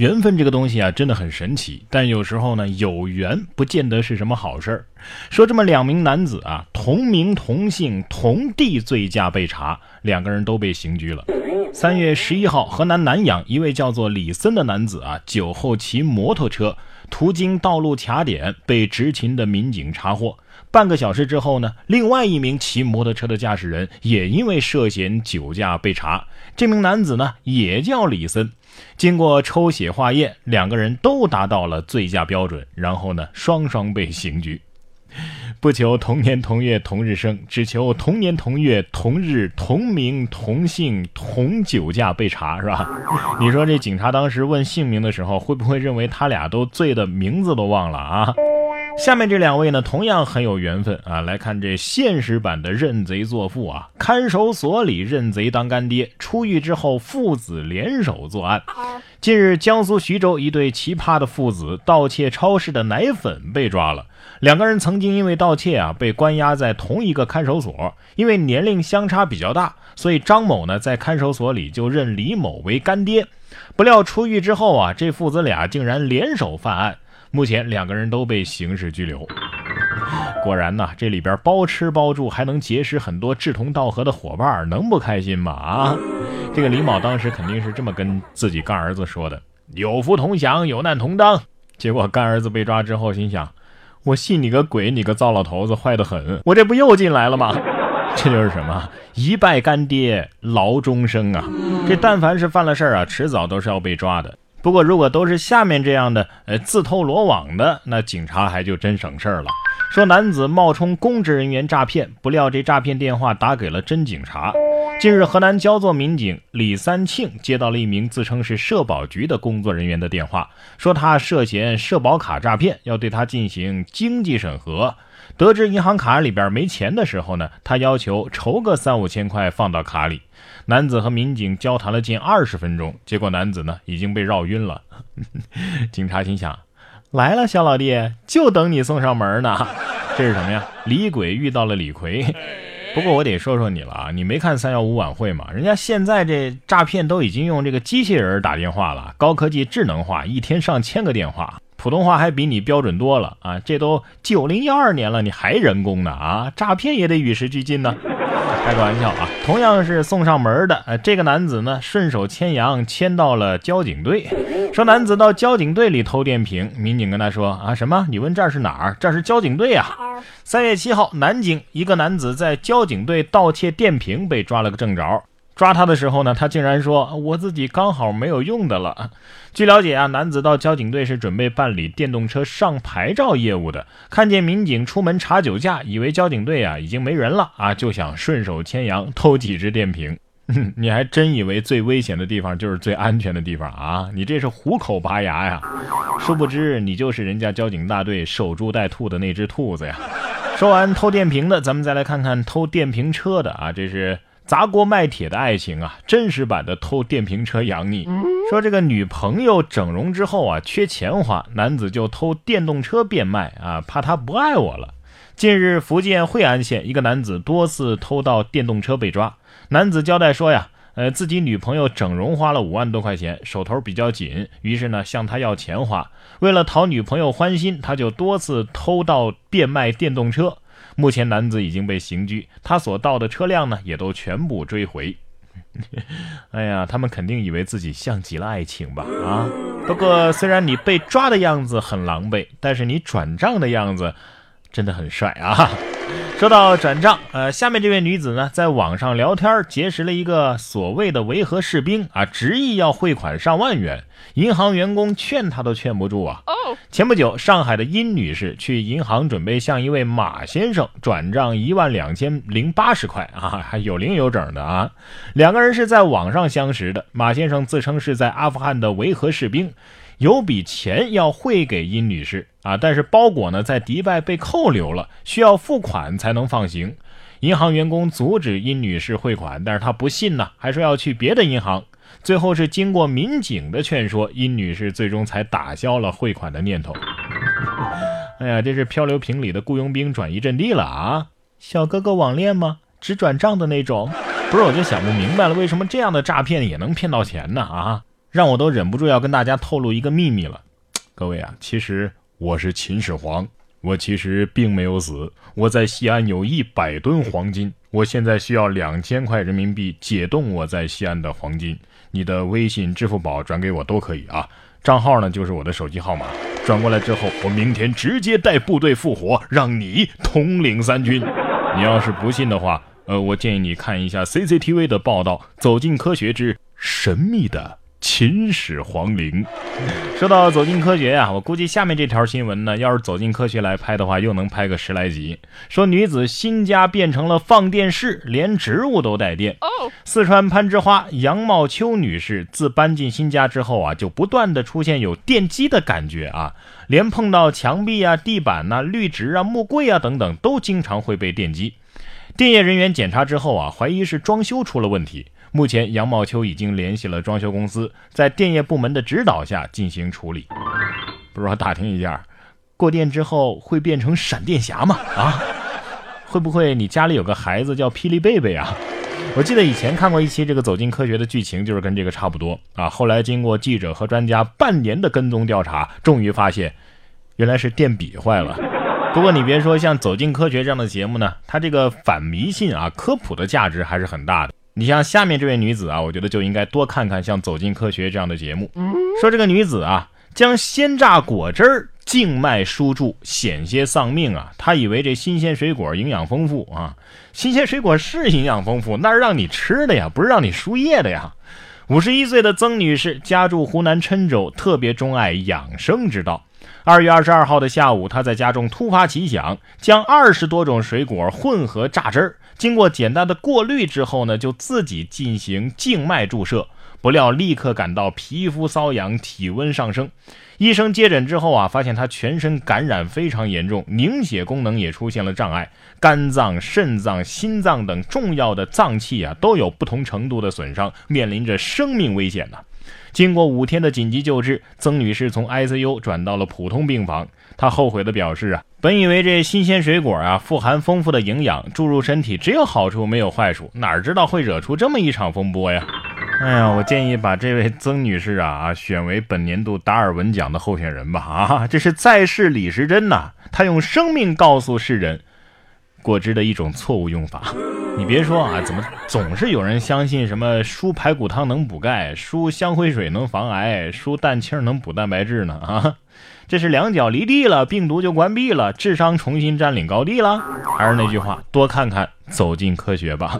缘分这个东西啊，真的很神奇，但有时候呢，有缘不见得是什么好事儿。说这么两名男子啊，同名同姓同地醉驾被查，两个人都被刑拘了。三月十一号，河南南阳一位叫做李森的男子啊，酒后骑摩托车途经道路卡点，被执勤的民警查获。半个小时之后呢，另外一名骑摩托车的驾驶人也因为涉嫌酒驾被查。这名男子呢，也叫李森。经过抽血化验，两个人都达到了醉驾标准，然后呢，双双被刑拘。不求同年同月同日生，只求同年同月同日同名同姓同酒驾被查，是吧？你说这警察当时问姓名的时候，会不会认为他俩都醉的名字都忘了啊？下面这两位呢，同样很有缘分啊！来看这现实版的认贼作父啊！看守所里认贼当干爹，出狱之后父子联手作案。近日，江苏徐州一对奇葩的父子盗窃超市的奶粉被抓了。两个人曾经因为盗窃啊被关押在同一个看守所，因为年龄相差比较大，所以张某呢在看守所里就认李某为干爹。不料出狱之后啊，这父子俩竟然联手犯案。目前两个人都被刑事拘留。果然呐，这里边包吃包住，还能结识很多志同道合的伙伴，能不开心吗？啊，这个李某当时肯定是这么跟自己干儿子说的：“有福同享，有难同当。”结果干儿子被抓之后，心想：“我信你个鬼！你个糟老头子，坏得很！我这不又进来了吗？” 这就是什么？一拜干爹，牢终生啊！这但凡是犯了事儿啊，迟早都是要被抓的。不过，如果都是下面这样的，呃，自投罗网的，那警察还就真省事儿了。说男子冒充公职人员诈骗，不料这诈骗电话打给了真警察。近日，河南焦作民警李三庆接到了一名自称是社保局的工作人员的电话，说他涉嫌社保卡诈骗，要对他进行经济审核。得知银行卡里边没钱的时候呢，他要求筹个三五千块放到卡里。男子和民警交谈了近二十分钟，结果男子呢已经被绕晕了。警察心想：来了，小老弟，就等你送上门呢。这是什么呀？李鬼遇到了李逵。不过我得说说你了啊，你没看三幺五晚会吗？人家现在这诈骗都已经用这个机器人打电话了，高科技智能化，一天上千个电话，普通话还比你标准多了啊！这都九零幺二年了，你还人工呢啊？诈骗也得与时俱进呢。开个玩笑啊！同样是送上门的，呃，这个男子呢顺手牵羊牵到了交警队，说男子到交警队里偷电瓶，民警跟他说啊什么？你问这是哪儿？这是交警队啊！三月七号，南京一个男子在交警队盗窃电瓶被抓了个正着。抓他的时候呢，他竟然说我自己刚好没有用的了。据了解啊，男子到交警队是准备办理电动车上牌照业务的，看见民警出门查酒驾，以为交警队啊已经没人了啊，就想顺手牵羊偷几只电瓶。你还真以为最危险的地方就是最安全的地方啊？你这是虎口拔牙呀！殊不知你就是人家交警大队守株待兔的那只兔子呀。说完偷电瓶的，咱们再来看看偷电瓶车的啊，这是。砸锅卖铁的爱情啊，真实版的偷电瓶车养你。说这个女朋友整容之后啊，缺钱花，男子就偷电动车变卖啊，怕她不爱我了。近日，福建惠安县一个男子多次偷盗电动车被抓。男子交代说呀，呃，自己女朋友整容花了五万多块钱，手头比较紧，于是呢向他要钱花。为了讨女朋友欢心，他就多次偷盗变卖电动车。目前男子已经被刑拘，他所盗的车辆呢，也都全部追回。哎呀，他们肯定以为自己像极了爱情吧？啊，不过虽然你被抓的样子很狼狈，但是你转账的样子真的很帅啊。说到转账，呃，下面这位女子呢，在网上聊天结识了一个所谓的维和士兵啊，执意要汇款上万元，银行员工劝她都劝不住啊。前不久，上海的殷女士去银行准备向一位马先生转账一万两千零八十块啊，还有零有整的啊。两个人是在网上相识的，马先生自称是在阿富汗的维和士兵。有笔钱要汇给殷女士啊，但是包裹呢在迪拜被扣留了，需要付款才能放行。银行员工阻止殷女士汇款，但是她不信呢，还说要去别的银行。最后是经过民警的劝说，殷女士最终才打消了汇款的念头。哎呀，这是漂流瓶里的雇佣兵转移阵地了啊！小哥哥网恋吗？只转账的那种？不是，我就想不明白了，为什么这样的诈骗也能骗到钱呢？啊！让我都忍不住要跟大家透露一个秘密了。各位啊，其实我是秦始皇，我其实并没有死，我在西安有一百吨黄金，我现在需要两千块人民币解冻我在西安的黄金。你的微信、支付宝转给我都可以啊，账号呢就是我的手机号码。转过来之后，我明天直接带部队复活，让你统领三军。你要是不信的话，呃，我建议你看一下 CCTV 的报道，《走进科学之神秘的秦始皇陵》。说到《走进科学》呀，我估计下面这条新闻呢，要是《走进科学》来拍的话，又能拍个十来集。说女子新家变成了放电室，连植物都带电。四川攀枝花杨茂秋女士自搬进新家之后啊，就不断的出现有电击的感觉啊，连碰到墙壁啊、地板呐、绿植啊、木柜啊等等，都经常会被电击。电业人员检查之后啊，怀疑是装修出了问题。目前杨茂秋已经联系了装修公司，在电业部门的指导下进行处理。不知道打听一下，过电之后会变成闪电侠吗？啊，会不会你家里有个孩子叫霹雳贝贝啊？我记得以前看过一期这个《走进科学》的剧情，就是跟这个差不多啊。后来经过记者和专家半年的跟踪调查，终于发现原来是电笔坏了。不过你别说，像《走进科学》这样的节目呢，它这个反迷信啊、科普的价值还是很大的。你像下面这位女子啊，我觉得就应该多看看像《走进科学》这样的节目。说这个女子啊，将鲜榨果汁儿静脉输注，险些丧命啊！她以为这新鲜水果营养丰富啊，新鲜水果是营养丰富，那是让你吃的呀，不是让你输液的呀。五十一岁的曾女士家住湖南郴州，特别钟爱养生之道。二月二十二号的下午，她在家中突发奇想，将二十多种水果混合榨汁儿。经过简单的过滤之后呢，就自己进行静脉注射，不料立刻感到皮肤瘙痒、体温上升。医生接诊之后啊，发现他全身感染非常严重，凝血功能也出现了障碍，肝脏、肾脏、心脏等重要的脏器啊都有不同程度的损伤，面临着生命危险呢。经过五天的紧急救治，曾女士从 ICU 转到了普通病房。她后悔地表示啊，本以为这新鲜水果啊富含丰富的营养，注入身体只有好处没有坏处，哪知道会惹出这么一场风波呀！哎呀，我建议把这位曾女士啊啊选为本年度达尔文奖的候选人吧！啊，这是在世李时珍呐，他用生命告诉世人，果汁的一种错误用法。你别说啊，怎么总是有人相信什么输排骨汤能补钙，输香灰水能防癌，输蛋清能补蛋白质呢？啊！这是两脚离地了，病毒就关闭了，智商重新占领高地了？还是那句话，多看看，走进科学吧。